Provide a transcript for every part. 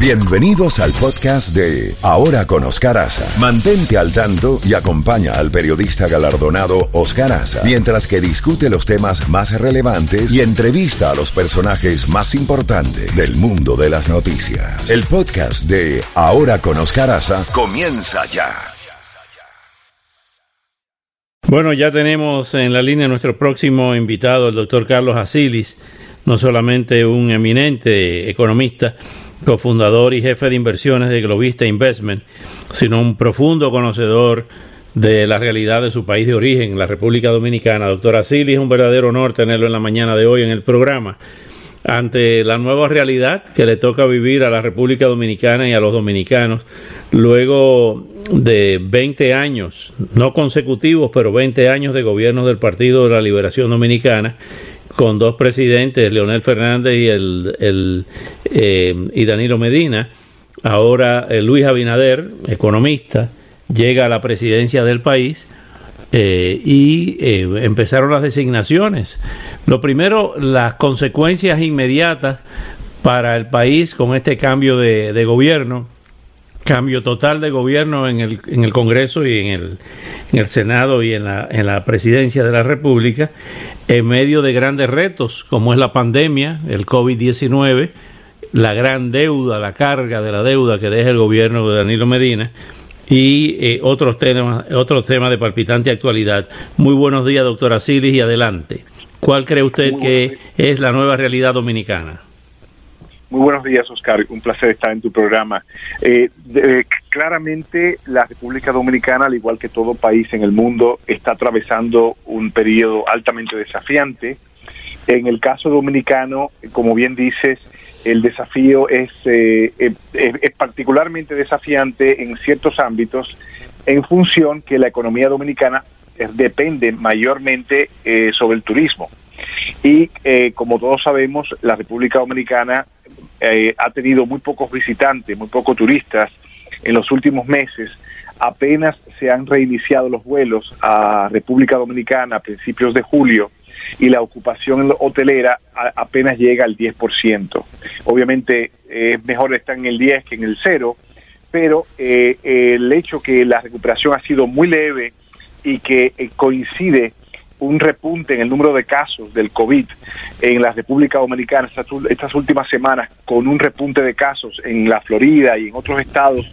Bienvenidos al podcast de Ahora con Oscar Aza. Mantente al tanto y acompaña al periodista galardonado Oscar Aza mientras que discute los temas más relevantes y entrevista a los personajes más importantes del mundo de las noticias. El podcast de Ahora con Oscar Aza comienza ya. Bueno, ya tenemos en la línea nuestro próximo invitado, el doctor Carlos Asilis, no solamente un eminente economista, cofundador y jefe de inversiones de Globista Investment, sino un profundo conocedor de la realidad de su país de origen, la República Dominicana. Doctor Asili, es un verdadero honor tenerlo en la mañana de hoy en el programa. Ante la nueva realidad que le toca vivir a la República Dominicana y a los dominicanos, luego de 20 años, no consecutivos, pero 20 años de gobierno del Partido de la Liberación Dominicana, con dos presidentes, Leonel Fernández y, el, eh, y Danilo Medina. Ahora eh, Luis Abinader, economista, llega a la presidencia del país eh, y empezaron las designaciones. Lo primero, las consecuencias inmediatas para el país con este cambio de, gobierno cambio total de gobierno en el, en el Congreso y en el, en el Senado y en la presidencia de la República, en medio de grandes retos como es la pandemia, el COVID-19, la gran deuda, la carga de la deuda que deja el gobierno de Danilo Medina y eh, otros temas otros temas de palpitante actualidad. Muy buenos días, doctora Silis, y adelante. ¿Cuál cree usted que es la nueva realidad dominicana? Muy buenos días, Oscar. Un placer estar en tu programa. Eh, claramente, la República Dominicana, al igual que todo país en el mundo, está atravesando un periodo altamente desafiante. En el caso dominicano, como bien dices, el desafío es, eh, es particularmente desafiante en ciertos ámbitos en función que la economía dominicana depende mayormente eh, sobre el turismo. Y como todos sabemos, la República Dominicana eh, ha tenido muy pocos visitantes, muy pocos turistas en los últimos meses. Apenas se han reiniciado los vuelos a República Dominicana a principios de julio y la ocupación hotelera apenas llega al 10%. Obviamente es mejor estar en el 10 que en el 0, pero eh, el hecho que la recuperación ha sido muy leve y que eh, coincide un repunte en el número de casos del COVID en la República Dominicana estas, últimas semanas, con un repunte de casos en la Florida y en otros estados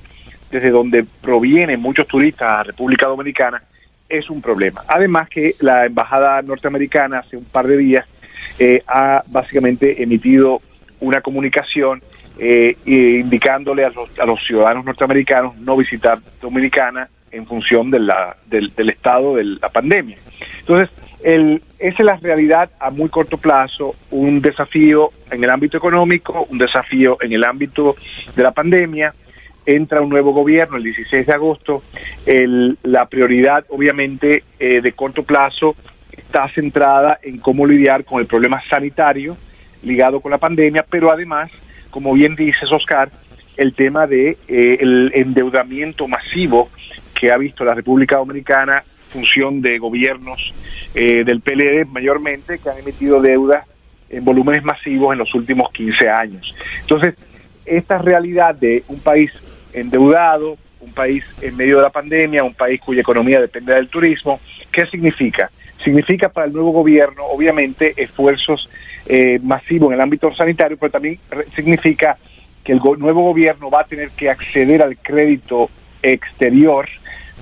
desde donde provienen muchos turistas a República Dominicana, es un problema. Además que la Embajada norteamericana hace un par de días eh, ha básicamente emitido una comunicación eh, indicándole a los, a los ciudadanos norteamericanos no visitar Dominicana en función de la, del, estado de la pandemia. Entonces, el, esa es la realidad a muy corto plazo, un desafío en el ámbito económico, un desafío en el ámbito de la pandemia. Entra un nuevo gobierno el 16 de agosto. El, la prioridad, obviamente, eh, de corto plazo está centrada en cómo lidiar con el problema sanitario ligado con la pandemia, pero además, como bien dices, Oscar, el tema de eh, el endeudamiento masivo que ha visto la República Dominicana función de gobiernos eh, del PLD mayormente que han emitido deuda en volúmenes masivos en los últimos 15 años. Entonces, esta realidad de un país endeudado, un país en medio de la pandemia, un país cuya economía depende del turismo, ¿qué significa? Significa para el nuevo gobierno, obviamente, esfuerzos eh, masivos en el ámbito sanitario, pero también significa que el nuevo gobierno va a tener que acceder al crédito exterior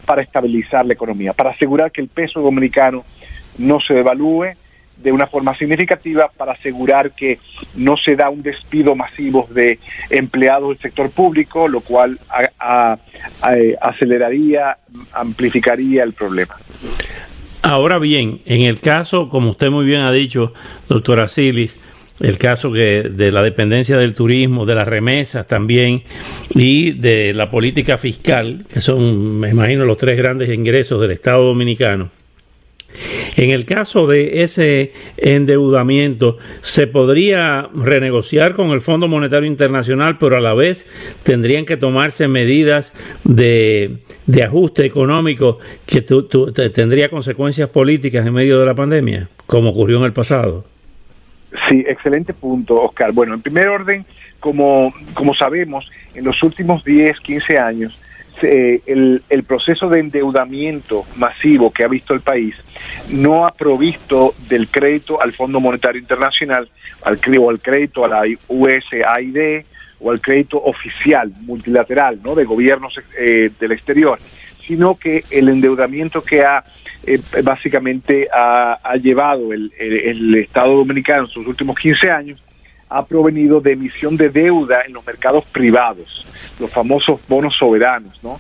para estabilizar la economía, para asegurar que el peso dominicano no se devalúe de una forma significativa, para asegurar que no se da un despido masivo de empleados del sector público, lo cual aceleraría, amplificaría el problema. Ahora bien, en el caso, como usted muy bien ha dicho, doctora Silis, el caso que de la dependencia del turismo, de las remesas también y de la política fiscal, que son, me imagino, los tres grandes ingresos del Estado Dominicano. En el caso de ese endeudamiento, se podría renegociar con el Fondo Monetario Internacional, pero a la vez tendrían que tomarse medidas de, de ajuste económico que tendría consecuencias políticas en medio de la pandemia, como ocurrió en el pasado. Sí, excelente punto, Oscar. Bueno, en primer orden, como, como sabemos, en los últimos 10, 15 años, el, el, proceso de endeudamiento masivo que ha visto el país no ha provisto del crédito al Fondo Monetario Internacional, al, o al crédito a la USAID o al crédito oficial, multilateral, ¿no? de gobiernos eh, del exterior, sino que el endeudamiento que ha eh, básicamente ha, ha llevado el, el, el Estado Dominicano en sus últimos 15 años ha provenido de emisión de deuda en los mercados privados, los famosos bonos soberanos, ¿no?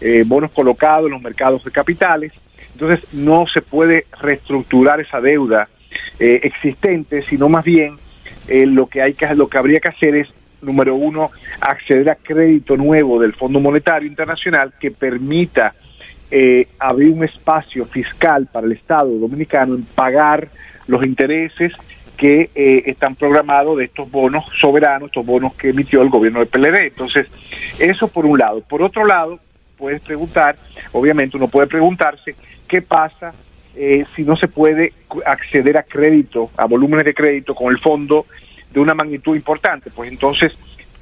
Eh, bonos colocados en los mercados de capitales. Entonces no se puede reestructurar esa deuda eh, existente, sino más bien eh, lo que hay que lo que habría que hacer es número uno acceder a crédito nuevo del Fondo Monetario Internacional que permita abrir un espacio fiscal para el Estado dominicano en pagar los intereses que eh, están programados de estos bonos soberanos, estos bonos que emitió el gobierno del PLD. Entonces, eso por un lado. Por otro lado, puedes preguntar, obviamente uno puede preguntarse, ¿qué pasa eh, si no se puede acceder a crédito, a volúmenes de crédito con el fondo de una magnitud importante? Pues entonces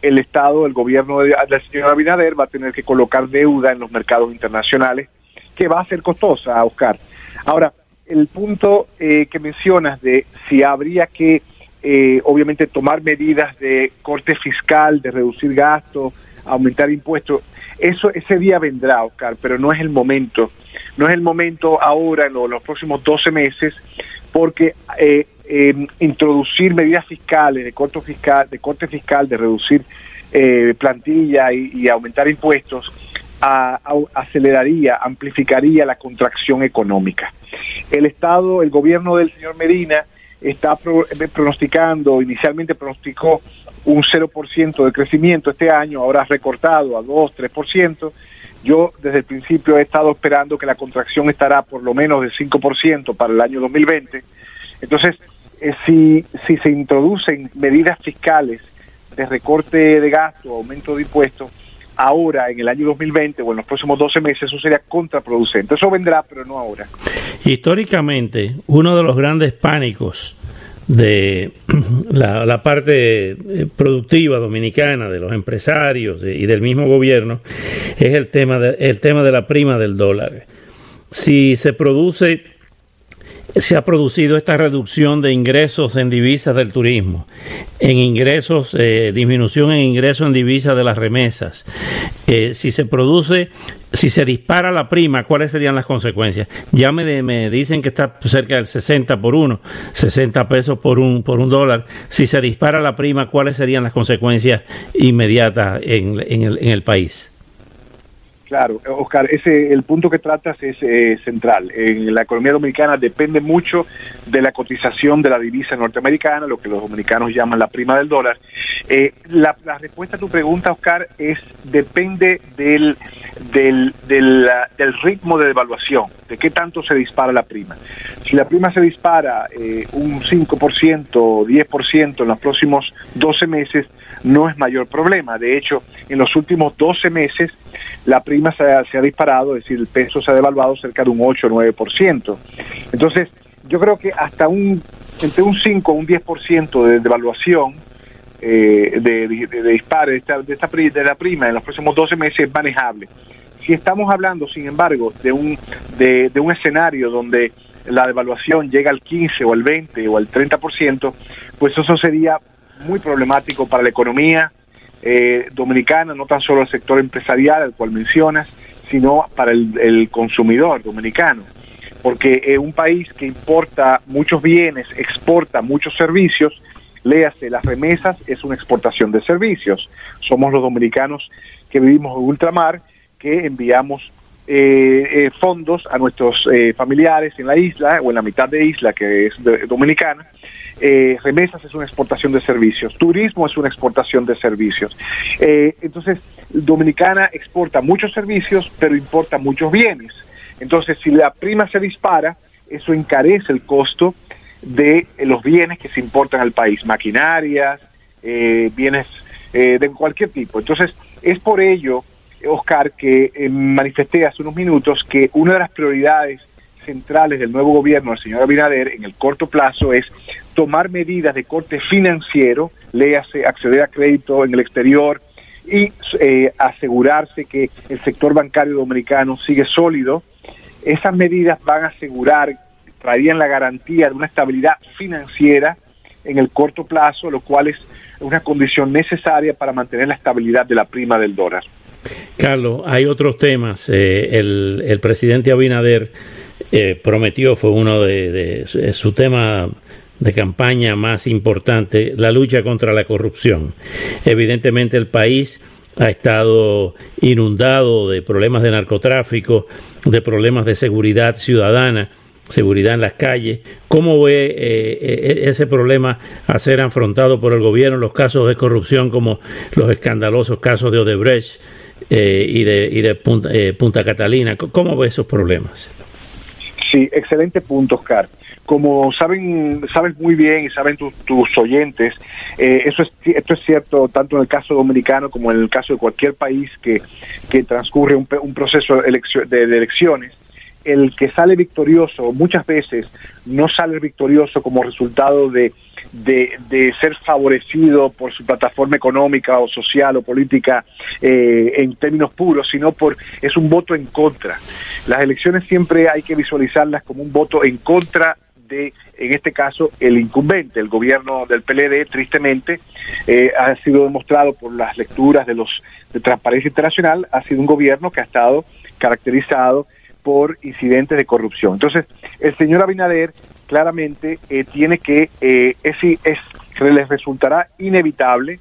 el Estado, el gobierno de la señora Abinader va a tener que colocar deuda en los mercados internacionales, que va a ser costosa, Oscar. Ahora, el punto eh, que mencionas de si habría que, eh, obviamente, tomar medidas de corte fiscal, de reducir gastos, aumentar impuestos, eso ese día vendrá, Oscar, pero no es el momento. No es el momento ahora, en los, próximos 12 meses, porque eh, introducir medidas fiscales, de corte fiscal, de corte fiscal, de reducir plantilla y, aumentar impuestos, aceleraría, amplificaría la contracción económica. El Estado, el gobierno del señor Medina está eh, pronosticando, inicialmente pronosticó un 0% de crecimiento este año, ahora recortado a 2, 3%. Yo desde el principio he estado esperando que la contracción estará por lo menos de 5% para el año 2020. Entonces, eh, si, si se introducen medidas fiscales de recorte de gasto, aumento de impuestos, ahora en el año 2020 o en los próximos 12 meses, eso sería contraproducente. Eso vendrá, pero no ahora. Históricamente, uno de los grandes pánicos de la, parte eh, productiva dominicana, de los empresarios y del mismo gobierno, es el tema, de, el tema de la prima del dólar. Si se produce se ha producido esta reducción de ingresos en divisas del turismo, en ingresos, eh, disminución en ingresos en divisas de las remesas. Eh, si se produce, si se dispara la prima, ¿cuáles serían las consecuencias? Ya me, dicen que está cerca del 60 por uno, 60 pesos por un, por un dólar. Si se dispara la prima, ¿cuáles serían las consecuencias inmediatas en, en el país? Claro, Oscar, ese el punto que tratas es eh, central. En la economía dominicana depende mucho de la cotización de la divisa norteamericana, lo que los dominicanos llaman la prima del dólar. Eh, la, respuesta a tu pregunta, Oscar, es depende del del, del, ritmo de devaluación, de qué tanto se dispara la prima. Si la prima se dispara eh, un 5% o 10% en los próximos 12 meses, no es mayor problema. De hecho, en los últimos 12 meses la prima se ha, se ha disparado, es decir, el peso se ha devaluado cerca de un 8 o 9%. Entonces, yo creo que hasta un entre un 5 o un 10% de devaluación eh, de, de, disparo de, esta, de, esta, de la prima en los próximos 12 meses es manejable. Si estamos hablando, sin embargo, de un, de, de un escenario donde la devaluación llega al 15 o al 20 o al 30%, pues eso sería muy problemático para la economía eh, dominicana, no tan solo el sector empresarial al cual mencionas, sino para el, consumidor dominicano. Porque es un país que importa muchos bienes, exporta muchos servicios, léase, las remesas es una exportación de servicios. Somos los dominicanos que vivimos en ultramar, que enviamos eh, eh, fondos a nuestros familiares en la isla o en la mitad de isla que es dominicana eh, remesas es una exportación de servicios, turismo es una exportación de servicios. Eh, entonces, Dominicana exporta muchos servicios, pero importa muchos bienes. Entonces, si la prima se dispara, eso encarece el costo de los bienes que se importan al país, maquinarias, eh, bienes de cualquier tipo. Entonces, es por ello, Oscar, que manifesté hace unos minutos que una de las prioridades centrales del nuevo gobierno del señor Abinader en el corto plazo es tomar medidas de corte financiero léase acceder a crédito en el exterior y eh, asegurarse que el sector bancario dominicano sigue sólido. Esas medidas van a asegurar, traerían la garantía de una estabilidad financiera en el corto plazo, lo cual es una condición necesaria para mantener la estabilidad de la prima del dólar. Carlos, hay otros temas. Eh, el, presidente Abinader eh, prometió, fue uno de, su tema de campaña más importante, la lucha contra la corrupción. Evidentemente el país ha estado inundado de problemas de narcotráfico, de problemas de seguridad ciudadana seguridad en las calles. ¿Cómo ve eh, eh, ese problema a ser afrontado por el gobierno, los casos de corrupción como los escandalosos casos de Odebrecht eh, y de, y de Punta, Catalina? ¿Cómo ve esos problemas? Sí, excelente punto, Oscar. Como saben, sabes muy bien y saben tus oyentes, eso es, esto es cierto tanto en el caso dominicano como en el caso de cualquier país que, que transcurre un, un proceso de elecciones el que sale victorioso muchas veces no sale victorioso como resultado de, de, ser favorecido por su plataforma económica o social o política eh, en términos puros, sino por es un voto en contra. Las elecciones siempre hay que visualizarlas como un voto en contra de, en este caso, el incumbente, el gobierno del PLD, tristemente, eh, ha sido demostrado por las lecturas de los de Transparencia Internacional, ha sido un gobierno que ha estado caracterizado por incidentes de corrupción. Entonces, el señor Abinader claramente eh, tiene que, eh, es, es, les resultará inevitable,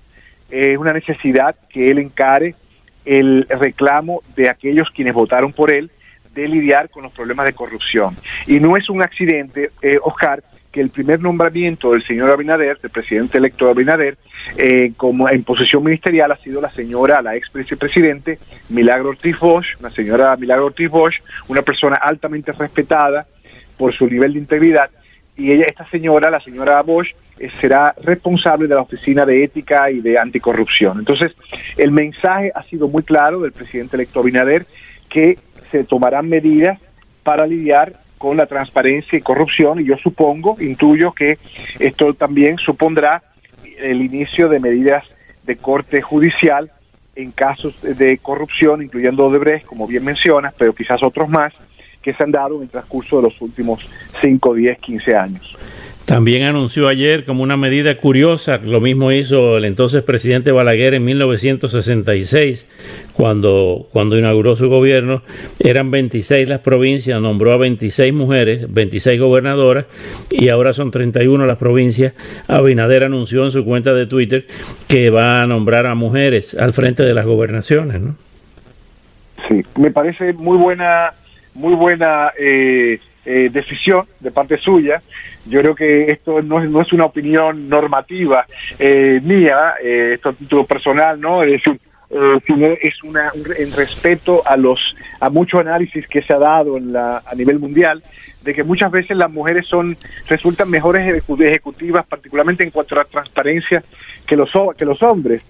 es una necesidad que él encare el reclamo de aquellos quienes votaron por él de lidiar con los problemas de corrupción. Y no es un accidente, eh, Oscar, el primer nombramiento del señor Abinader, del presidente electo Abinader, eh, como en posición ministerial ha sido la señora, la ex vicepresidente Milagro Ortiz Bosch, la señora Milagro Ortiz Bosch, una persona altamente respetada por su nivel de integridad, y ella, esta señora, la señora Bosch, eh, será responsable de la Oficina de Ética y de Anticorrupción. Entonces, el mensaje ha sido muy claro del presidente electo Abinader que se tomarán medidas para lidiar con la transparencia y corrupción y yo supongo, intuyo que esto también supondrá el inicio de medidas de corte judicial en casos de corrupción, incluyendo Odebrecht, como bien mencionas, pero quizás otros más, que se han dado en el transcurso de los últimos 5, 10, 15 años. También anunció ayer como una medida curiosa, lo mismo hizo el entonces presidente Balaguer en 1966, cuando, cuando inauguró su gobierno, eran 26 las provincias, nombró a 26 mujeres, 26 gobernadoras, y ahora son 31 las provincias. Abinader anunció en su cuenta de Twitter que va a nombrar a mujeres al frente de las gobernaciones, ¿no? Sí, me parece muy buena, muy buena eh, eh, decisión de parte suya. Yo creo que esto no es, no es una opinión normativa eh, mía, eh, esto es título personal, ¿no? Es sino es una en respeto a los a mucho análisis que se ha dado en la, a nivel mundial de que muchas veces las mujeres son resultan mejores ejecutivas particularmente en cuanto a la transparencia que los que los hombres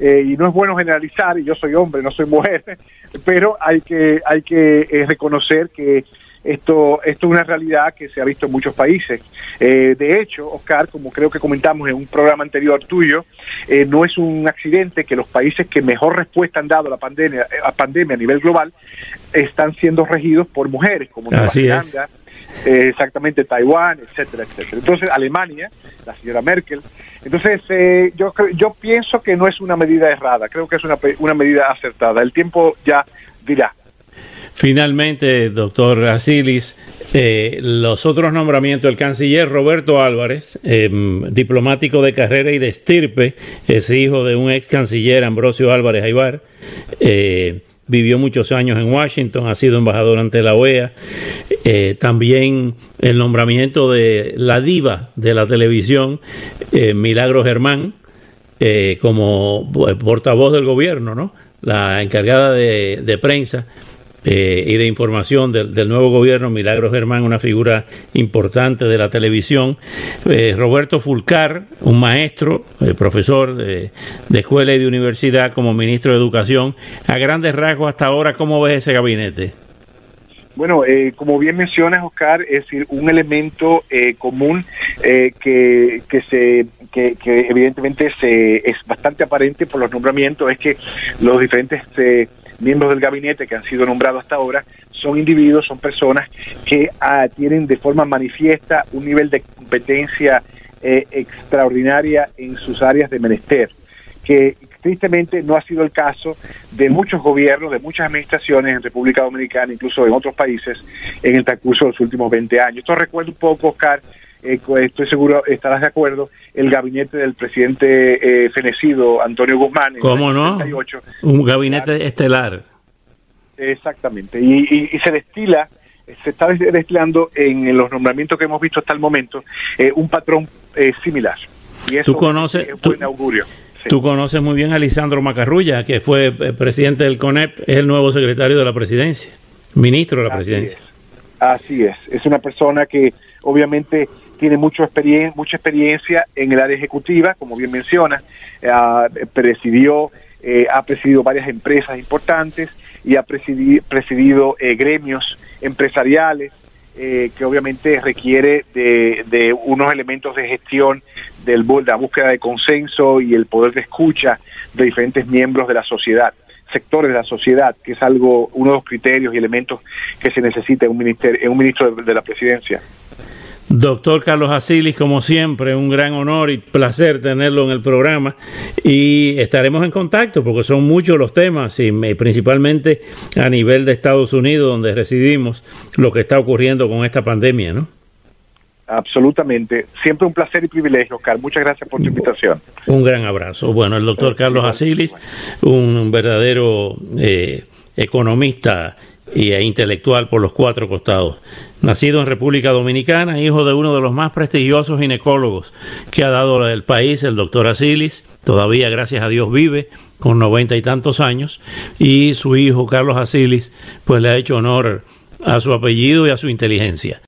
y no es bueno generalizar y yo soy hombre no soy mujer pero hay que hay que reconocer que esto, esto es una realidad que se ha visto en muchos países. Eh, de hecho, Oscar, como creo que comentamos en un programa anterior tuyo, eh, no es un accidente que los países que mejor respuesta han dado a la pandemia, eh, a pandemia a nivel global están siendo regidos por mujeres, como Nueva Zelanda, exactamente Taiwán, etcétera, etcétera. Entonces, Alemania, la señora Merkel. Entonces, yo, yo pienso que no es una medida errada, creo que es una, una medida acertada. El tiempo ya dirá. Finalmente, doctor Asilis, eh, los otros nombramientos, el canciller Roberto Álvarez, em, diplomático de carrera y de estirpe, es hijo de un ex canciller Ambrosio Álvarez Aybar, eh, vivió muchos años en Washington, ha sido embajador ante la OEA, eh, también el nombramiento de la diva de la televisión, Milagro Germán, como portavoz del gobierno, ¿no? la encargada de, de prensa eh, y de información del, nuevo gobierno, Milagro Germán, una figura importante de la televisión, eh, Roberto Fulcar, un maestro, eh, profesor de, escuela y de universidad como ministro de Educación. A grandes rasgos hasta ahora, ¿cómo ves ese gabinete? Bueno, eh, como bien mencionas, Oscar, es decir, un elemento eh, común eh, que, que, se, que, que, evidentemente se, es bastante aparente por los nombramientos es que los diferentes miembros del gabinete que han sido nombrados hasta ahora son individuos, son personas que ah, tienen de forma manifiesta un nivel de competencia extraordinaria en sus áreas de menester que Tristemente no ha sido el caso de muchos gobiernos, de muchas administraciones en República Dominicana, incluso en otros países, en el transcurso de los últimos 20 años. Esto recuerda un poco, Oscar, eh, estoy seguro estarás de acuerdo, el gabinete del presidente eh, fenecido Antonio Guzmán. En ¿Cómo no? Un gabinete estelar. Exactamente. Y, se destila, se está destilando en los nombramientos que hemos visto hasta el momento eh, un patrón similar. Y eso ¿Tú conoces, es un buen augurio. Tú conoces muy bien a Lisandro Macarrulla, que fue eh, presidente del CONEP, es el nuevo secretario de la presidencia, ministro de la presidencia. Así es, es una persona que obviamente tiene mucho mucha experiencia en el área ejecutiva, como bien menciona, presidió, eh, ha presidido varias empresas importantes y ha presidido, presidido eh, gremios empresariales eh, que obviamente requiere de, unos elementos de gestión de la búsqueda de consenso y el poder de escucha de diferentes miembros de la sociedad sectores de la sociedad, que es algo, uno de los criterios y elementos que se necesita en un, ministerio, en un ministro de la presidencia. Doctor Carlos Asilis, como siempre, un gran honor y placer tenerlo en el programa y estaremos en contacto porque son muchos los temas y principalmente a nivel de Estados Unidos donde residimos lo que está ocurriendo con esta pandemia, ¿no? Absolutamente. Siempre un placer y privilegio, Oscar. Muchas gracias por tu invitación. Un gran abrazo. Bueno, el doctor Carlos Asilis, un verdadero eh, economista y e intelectual por los cuatro costados. Nacido en República Dominicana, hijo de uno de los más prestigiosos ginecólogos que ha dado el país, el doctor Asilis, todavía gracias a Dios vive con noventa y tantos años, y su hijo Carlos Asilis, pues le ha hecho honor a su apellido y a su inteligencia.